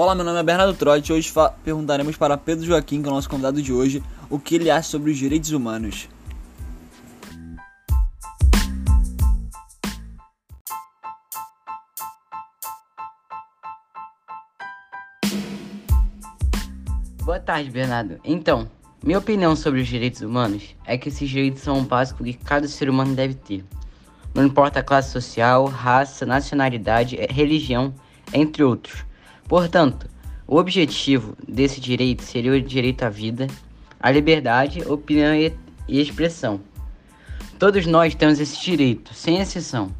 Olá, meu nome é Bernardo Trotti. Hoje perguntaremos para Pedro Joaquim, que é o nosso convidado de hoje, o que ele acha sobre os direitos humanos. Boa tarde, Bernardo. Então, minha opinião sobre os direitos humanos é que esses direitos são um básico que cada ser humano deve ter. Não importa a classe social, raça, nacionalidade, religião, entre outros. Portanto, o objetivo desse direito seria o direito à vida, à liberdade, opinião e expressão. Todos nós temos esse direito, sem exceção.